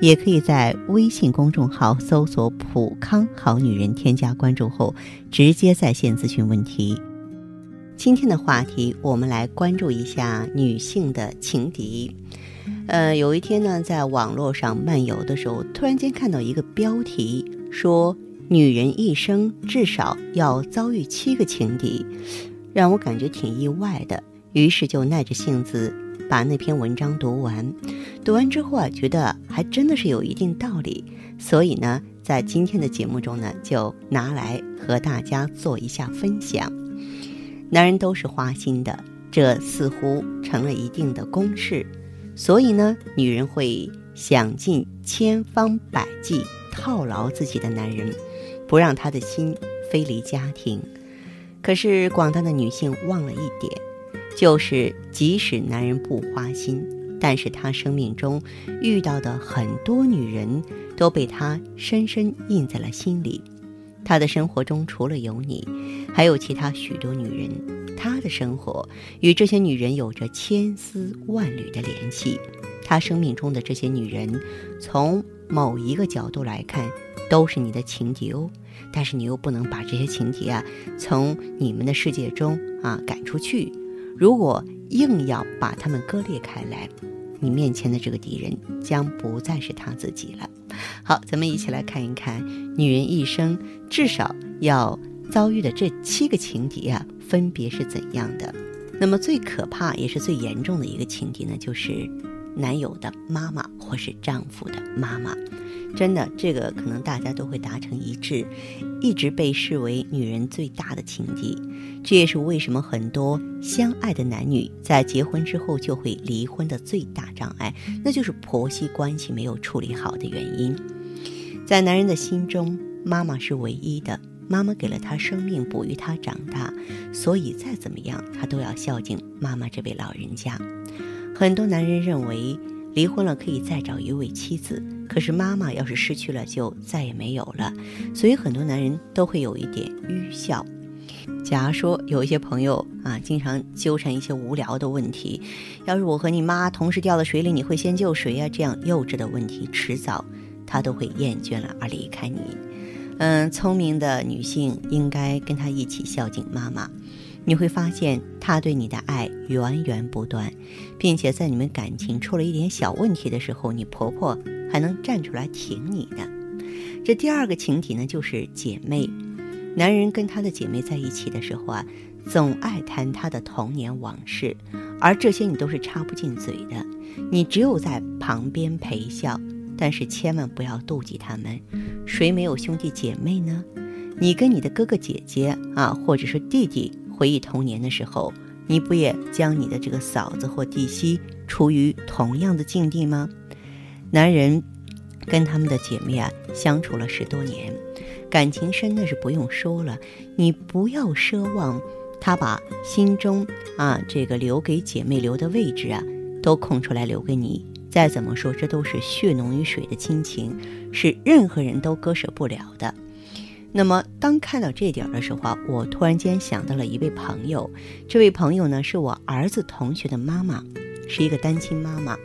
也可以在微信公众号搜索“普康好女人”，添加关注后直接在线咨询问题。今天的话题，我们来关注一下女性的情敌。呃，有一天呢，在网络上漫游的时候，突然间看到一个标题，说女人一生至少要遭遇七个情敌，让我感觉挺意外的。于是就耐着性子把那篇文章读完。读完之后啊，觉得还真的是有一定道理，所以呢，在今天的节目中呢，就拿来和大家做一下分享。男人都是花心的，这似乎成了一定的公式，所以呢，女人会想尽千方百计套牢自己的男人，不让他的心飞离家庭。可是广大的女性忘了一点，就是即使男人不花心。但是他生命中遇到的很多女人都被他深深印在了心里。他的生活中除了有你，还有其他许多女人。他的生活与这些女人有着千丝万缕的联系。他生命中的这些女人，从某一个角度来看，都是你的情敌哦。但是你又不能把这些情敌啊，从你们的世界中啊赶出去。如果硬要把他们割裂开来，你面前的这个敌人将不再是他自己了。好，咱们一起来看一看，女人一生至少要遭遇的这七个情敌啊，分别是怎样的。那么最可怕也是最严重的一个情敌呢，就是男友的妈妈或是丈夫的妈妈。真的，这个可能大家都会达成一致，一直被视为女人最大的情敌。这也是为什么很多相爱的男女在结婚之后就会离婚的最大障碍，那就是婆媳关系没有处理好的原因。在男人的心中，妈妈是唯一的，妈妈给了他生命，哺育他长大，所以再怎么样，他都要孝敬妈妈这位老人家。很多男人认为离婚了可以再找一位妻子，可是妈妈要是失去了，就再也没有了，所以很多男人都会有一点愚孝。假如说有一些朋友啊，经常纠缠一些无聊的问题，要是我和你妈同时掉到水里，你会先救谁呀？这样幼稚的问题，迟早他都会厌倦了而离开你。嗯，聪明的女性应该跟他一起孝敬妈妈，你会发现他对你的爱源源不断，并且在你们感情出了一点小问题的时候，你婆婆还能站出来挺你的。这第二个情敌呢，就是姐妹。男人跟他的姐妹在一起的时候啊，总爱谈他的童年往事，而这些你都是插不进嘴的，你只有在旁边陪笑。但是千万不要妒忌他们，谁没有兄弟姐妹呢？你跟你的哥哥姐姐啊，或者是弟弟回忆童年的时候，你不也将你的这个嫂子或弟媳处于同样的境地吗？男人跟他们的姐妹啊相处了十多年。感情深那是不用说了，你不要奢望他把心中啊这个留给姐妹留的位置啊都空出来留给你。再怎么说，这都是血浓于水的亲情，是任何人都割舍不了的。那么，当看到这点的时候啊，我突然间想到了一位朋友，这位朋友呢是我儿子同学的妈妈，是一个单亲妈妈。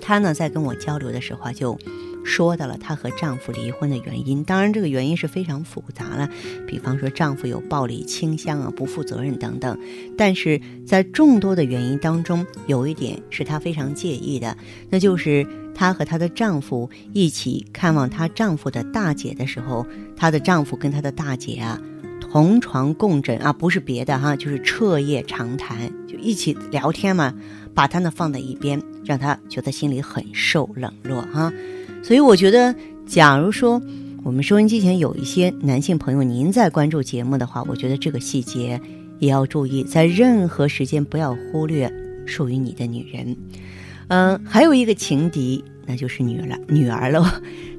她呢在跟我交流的时候就。说到了她和丈夫离婚的原因，当然这个原因是非常复杂了，比方说丈夫有暴力倾向啊、不负责任等等。但是在众多的原因当中，有一点是她非常介意的，那就是她和她的丈夫一起看望她丈夫的大姐的时候，她的丈夫跟她的大姐啊同床共枕啊，不是别的哈，就是彻夜长谈，就一起聊天嘛，把她呢放在一边，让她觉得心里很受冷落哈。所以我觉得，假如说我们收音机前有一些男性朋友，您在关注节目的话，我觉得这个细节也要注意，在任何时间不要忽略属于你的女人。嗯，还有一个情敌，那就是女儿女儿喽。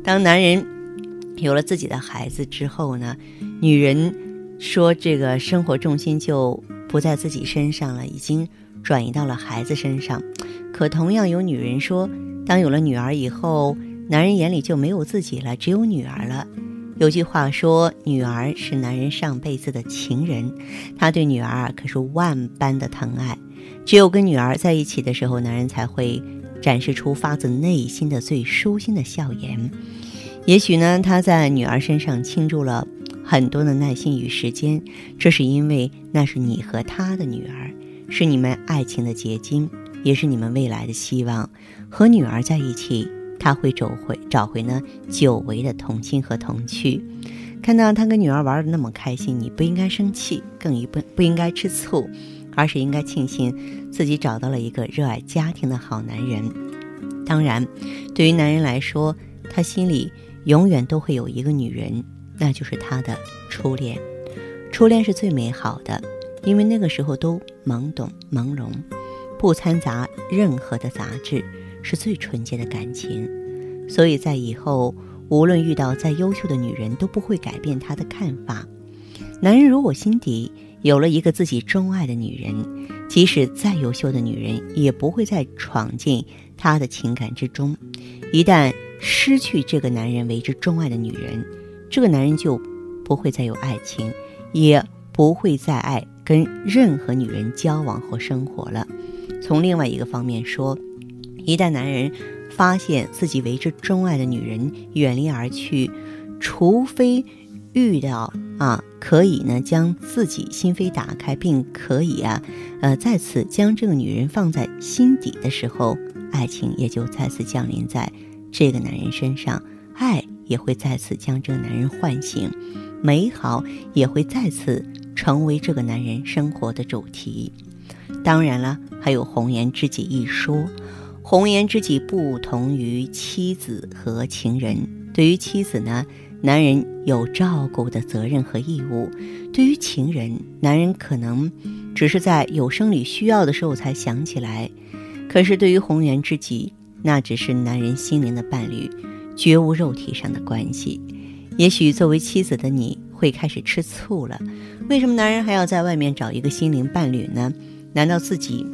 当男人有了自己的孩子之后呢，女人说这个生活重心就不在自己身上了，已经转移到了孩子身上。可同样有女人说，当有了女儿以后，男人眼里就没有自己了，只有女儿了。有句话说，女儿是男人上辈子的情人，他对女儿可是万般的疼爱。只有跟女儿在一起的时候，男人才会展示出发自内心的最舒心的笑颜。也许呢，他在女儿身上倾注了很多的耐心与时间，这是因为那是你和他的女儿，是你们爱情的结晶，也是你们未来的希望。和女儿在一起。他会找回找回呢久违的童心和童趣，看到他跟女儿玩的那么开心，你不应该生气，更不不应该吃醋，而是应该庆幸自己找到了一个热爱家庭的好男人。当然，对于男人来说，他心里永远都会有一个女人，那就是他的初恋。初恋是最美好的，因为那个时候都懵懂朦胧，不掺杂任何的杂质。是最纯洁的感情，所以在以后，无论遇到再优秀的女人，都不会改变他的看法。男人如果心底有了一个自己钟爱的女人，即使再优秀的女人，也不会再闯进他的情感之中。一旦失去这个男人为之钟爱的女人，这个男人就不会再有爱情，也不会再爱跟任何女人交往或生活了。从另外一个方面说。一旦男人发现自己为之钟爱的女人远离而去，除非遇到啊可以呢将自己心扉打开，并可以啊呃再次将这个女人放在心底的时候，爱情也就再次降临在这个男人身上，爱也会再次将这个男人唤醒，美好也会再次成为这个男人生活的主题。当然了，还有红颜知己一说。红颜知己不同于妻子和情人。对于妻子呢，男人有照顾的责任和义务；对于情人，男人可能只是在有生理需要的时候才想起来。可是对于红颜知己，那只是男人心灵的伴侣，绝无肉体上的关系。也许作为妻子的你会开始吃醋了：为什么男人还要在外面找一个心灵伴侣呢？难道自己？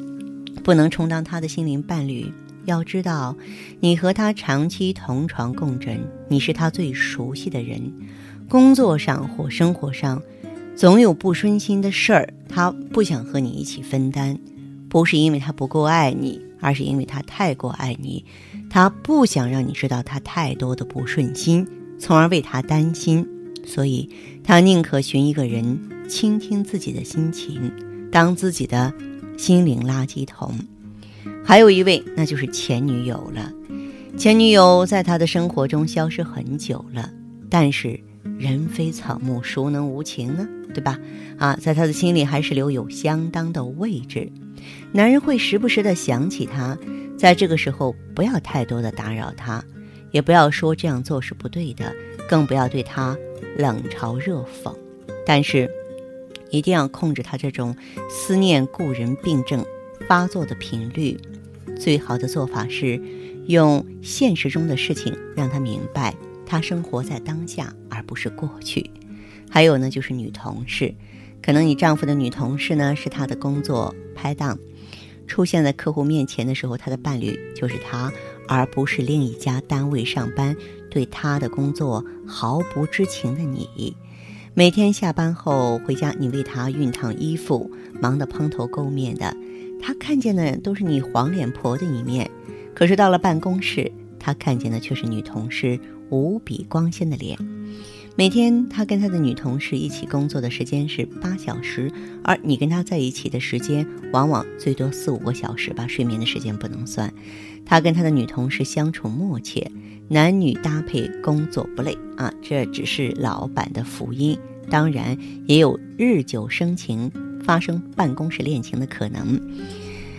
不能充当他的心灵伴侣。要知道，你和他长期同床共枕，你是他最熟悉的人。工作上或生活上，总有不顺心的事儿，他不想和你一起分担，不是因为他不够爱你，而是因为他太过爱你。他不想让你知道他太多的不顺心，从而为他担心，所以他宁可寻一个人倾听自己的心情，当自己的。心灵垃圾桶，还有一位，那就是前女友了。前女友在他的生活中消失很久了，但是人非草木，孰能无情呢？对吧？啊，在他的心里还是留有相当的位置。男人会时不时的想起他，在这个时候不要太多的打扰他，也不要说这样做是不对的，更不要对他冷嘲热讽。但是。一定要控制他这种思念故人病症发作的频率。最好的做法是，用现实中的事情让他明白，他生活在当下，而不是过去。还有呢，就是女同事，可能你丈夫的女同事呢是他的工作拍档，出现在客户面前的时候，他的伴侣就是他，而不是另一家单位上班，对他的工作毫不知情的你。每天下班后回家，你为他熨烫衣服，忙得蓬头垢面的，他看见的都是你黄脸婆的一面。可是到了办公室，他看见的却是女同事无比光鲜的脸。每天他跟他的女同事一起工作的时间是八小时，而你跟他在一起的时间往往最多四五个小时吧，睡眠的时间不能算。他跟他的女同事相处默契。男女搭配工作不累啊，这只是老板的福音。当然，也有日久生情、发生办公室恋情的可能。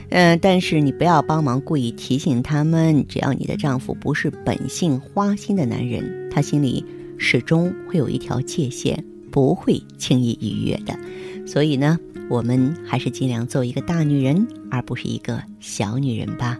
嗯，但是你不要帮忙故意提醒他们。只要你的丈夫不是本性花心的男人，他心里始终会有一条界限，不会轻易逾越的。所以呢，我们还是尽量做一个大女人，而不是一个小女人吧。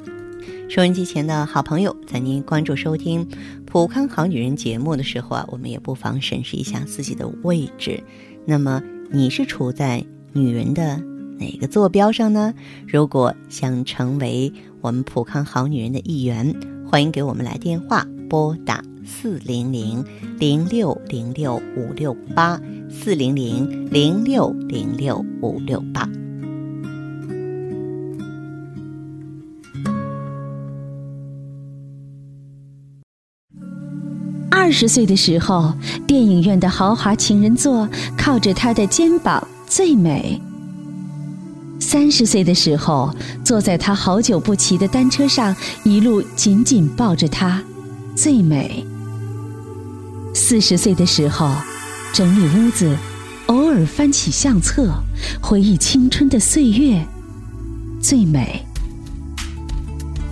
收音机前的好朋友，在您关注收听《普康好女人》节目的时候啊，我们也不妨审视一下自己的位置。那么，你是处在女人的哪个坐标上呢？如果想成为我们普康好女人的一员，欢迎给我们来电话，拨打四零零零六零六五六八四零零零六零六五六八。二十岁的时候，电影院的豪华情人座靠着他的肩膀最美；三十岁的时候，坐在他好久不骑的单车上，一路紧紧抱着他最美；四十岁的时候，整理屋子，偶尔翻起相册，回忆青春的岁月最美；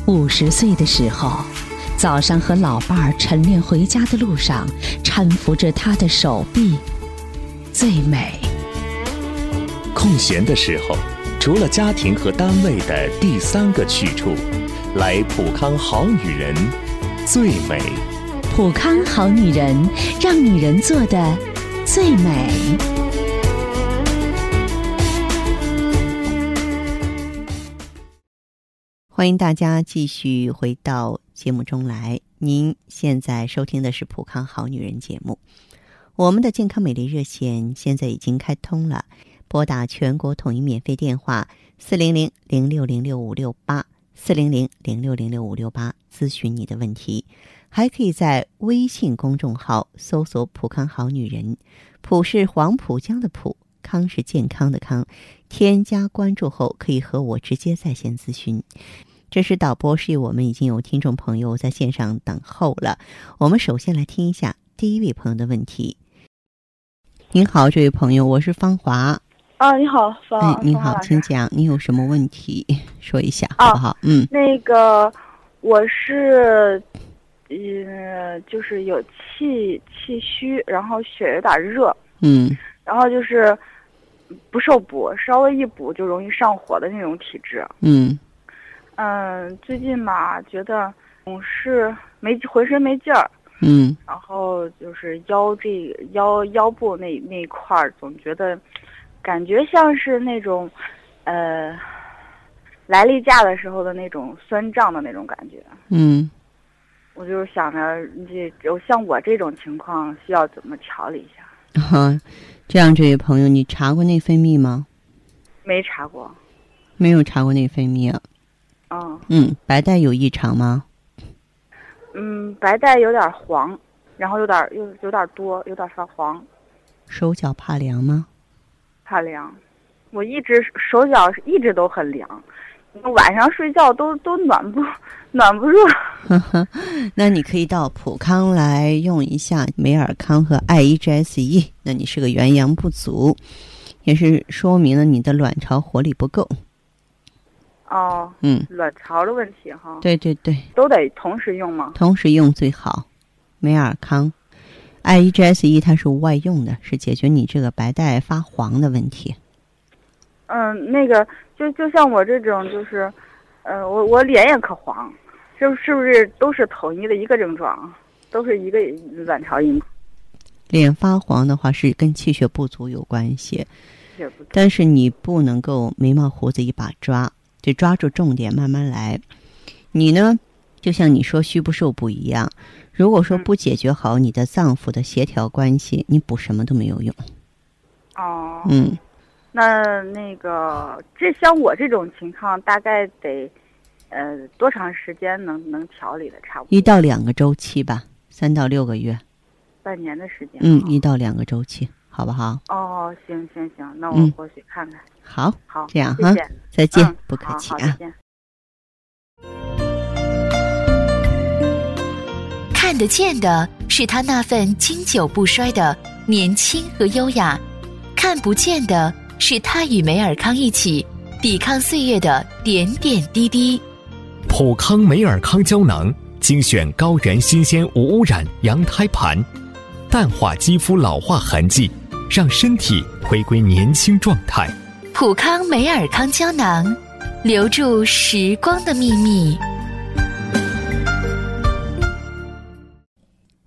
五十岁的时候。早上和老伴儿晨练回家的路上，搀扶着他的手臂，最美。空闲的时候，除了家庭和单位的第三个去处，来普康好女人，最美。普康好女人，让女人做的最美。欢迎大家继续回到节目中来。您现在收听的是《普康好女人》节目。我们的健康美丽热线现在已经开通了，拨打全国统一免费电话四零零零六零六五六八四零零零六零六五六八咨询你的问题。还可以在微信公众号搜索“普康好女人”，普是黄浦江的浦，康是健康的康。添加关注后，可以和我直接在线咨询。这是导播示意，我们已经有听众朋友在线上等候了。我们首先来听一下第一位朋友的问题。您好，这位朋友，我是芳华。啊，你好，方。哎，您好，请讲，你有什么问题说一下，好不好？嗯。那个，我是，呃，就是有气气虚，然后血有点热。嗯。然后就是不受补，稍微一补就容易上火的那种体质。嗯。嗯，最近嘛，觉得总是没浑身没劲儿，嗯，然后就是腰这腰腰部那那一块儿，总觉得感觉像是那种呃来例假的时候的那种酸胀的那种感觉。嗯，我就是想着这像我这种情况需要怎么调理一下？哈，这样，这位朋友，你查过内分泌吗？没查过。没有查过内分泌啊。嗯嗯，白带有异常吗？嗯，白带有点黄，然后有点又有点多，有点发黄。手脚怕凉吗？怕凉，我一直手脚一直都很凉，晚上睡觉都都暖不暖不热。那你可以到普康来用一下美尔康和 I E G S E。那你是个元阳不足，也是说明了你的卵巢活力不够。哦，嗯，卵巢的问题哈，对对对，都得同时用吗？同时用最好。美尔康，I E G S E 它是外用的，是解决你这个白带发黄的问题。嗯，那个就就像我这种，就是，呃，我我脸也可黄，是是不是都是统一的一个症状，都是一个卵巢因。脸发黄的话是跟气血不足有关系，但是你不能够眉毛胡子一把抓。得抓住重点，慢慢来。你呢，就像你说虚不受补一样。如果说不解决好你的脏腑的协调关系，你补什么都没有用。哦。嗯。那那个，这像我这种情况，大概得呃多长时间能能调理的差不多？一到两个周期吧，三到六个月。半年的时间。嗯，一到两个周期，好不好？哦，行行行，那我过去看看。好，好，这样哈，再见，不客气啊。看得见的是他那份经久不衰的年轻和优雅，看不见的是他与梅尔康一起抵抗岁月的点点滴滴。普康梅尔康胶囊精选高原新鲜无污染羊胎盘，淡化肌肤老化痕迹，让身体回归年轻状态。普康梅尔康胶囊，留住时光的秘密。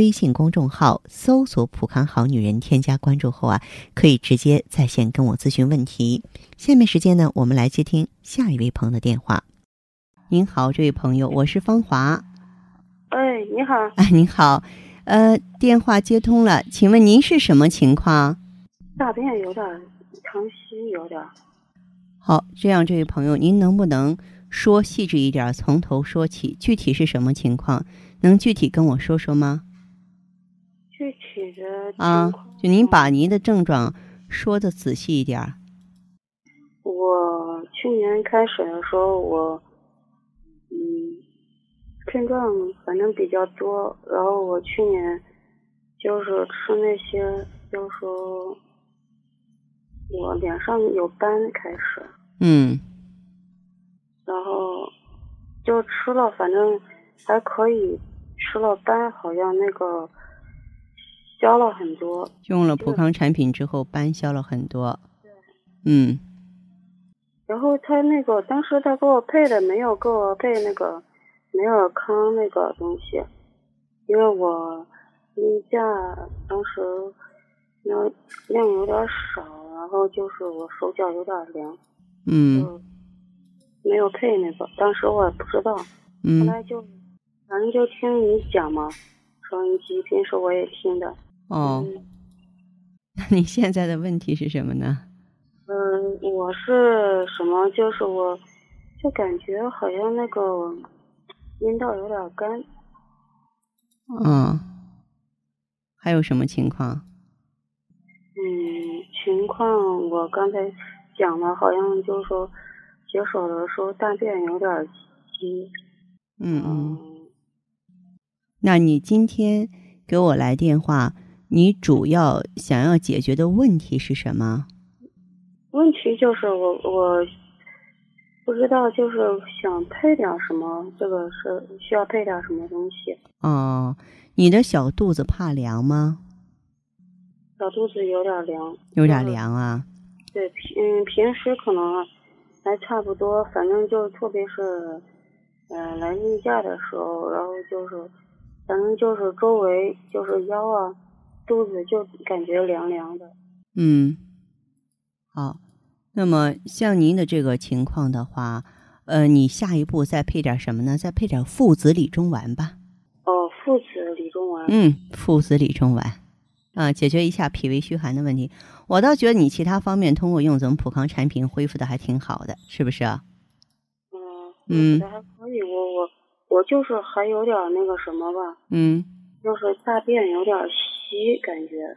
微信公众号搜索“普康好女人”，添加关注后啊，可以直接在线跟我咨询问题。下面时间呢，我们来接听下一位朋友的电话。您好，这位朋友，我是芳华。哎，你好。哎，您好，呃，电话接通了，请问您是什么情况？大便有点长稀，有点。好，这样，这位朋友，您能不能说细致一点，从头说起？具体是什么情况？能具体跟我说说吗？啊，就您把您的症状说的仔细一点。我去年开始的时候，我。嗯，症状反正比较多，然后我去年就是吃那些，就说我脸上有斑开始，嗯，然后就吃了，反正还可以，吃了斑好像那个消了很多。用了普康产品之后，斑消了很多。对。嗯。然后他那个当时他给我配的没有给我配那个美尔康那个东西，因为我例假当时那量有点少，然后就是我手脚有点凉，嗯，没有配那个，当时我也不知道，后来就反正就听你讲嘛，收音机平时我也听的。哦，那你现在的问题是什么呢？嗯，我是什么？就是我，就感觉好像那个阴道有点干。嗯，还有什么情况？嗯，情况我刚才讲了，好像就是说解手的时候大便有点稀。嗯嗯。那你今天给我来电话，你主要想要解决的问题是什么？问题就是我我不知道，就是想配点什么，这个是需要配点什么东西。哦，你的小肚子怕凉吗？小肚子有点凉。有点凉啊。对，平嗯平时可能还差不多，反正就特别是嗯来例假的时候，然后就是反正就是周围就是腰啊肚子就感觉凉凉的。嗯。好，那么像您的这个情况的话，呃，你下一步再配点什么呢？再配点附子理中丸吧。哦，附子理中丸。嗯，附子理中丸，啊，解决一下脾胃虚寒的问题。我倒觉得你其他方面通过用咱们普康产品恢复的还挺好的，是不是啊？嗯，嗯，还可以。我我我就是还有点那个什么吧。嗯。就是大便有点稀，感觉。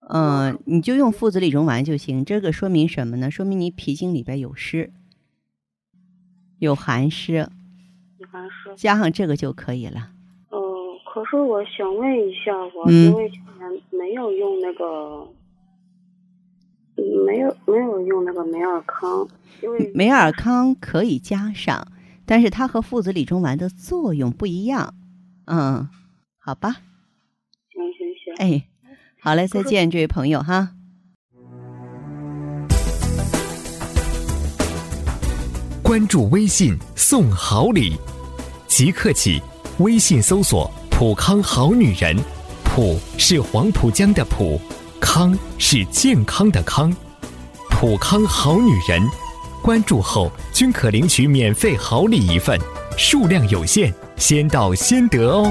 嗯，你就用附子理中丸就行。这个说明什么呢？说明你脾经里边有湿，有寒湿，有寒湿，加上这个就可以了。嗯，可是我想问一下，我因为今年没有用那个，没有没有用那个梅尔康，因为梅尔康可以加上，但是它和附子理中丸的作用不一样。嗯，好吧。哎。好嘞，再见，这位朋友哈。关注微信送好礼，即刻起，微信搜索“普康好女人”，普是黄浦江的浦，康是健康的康，普康好女人，关注后均可领取免费好礼一份，数量有限，先到先得哦。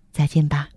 再见吧。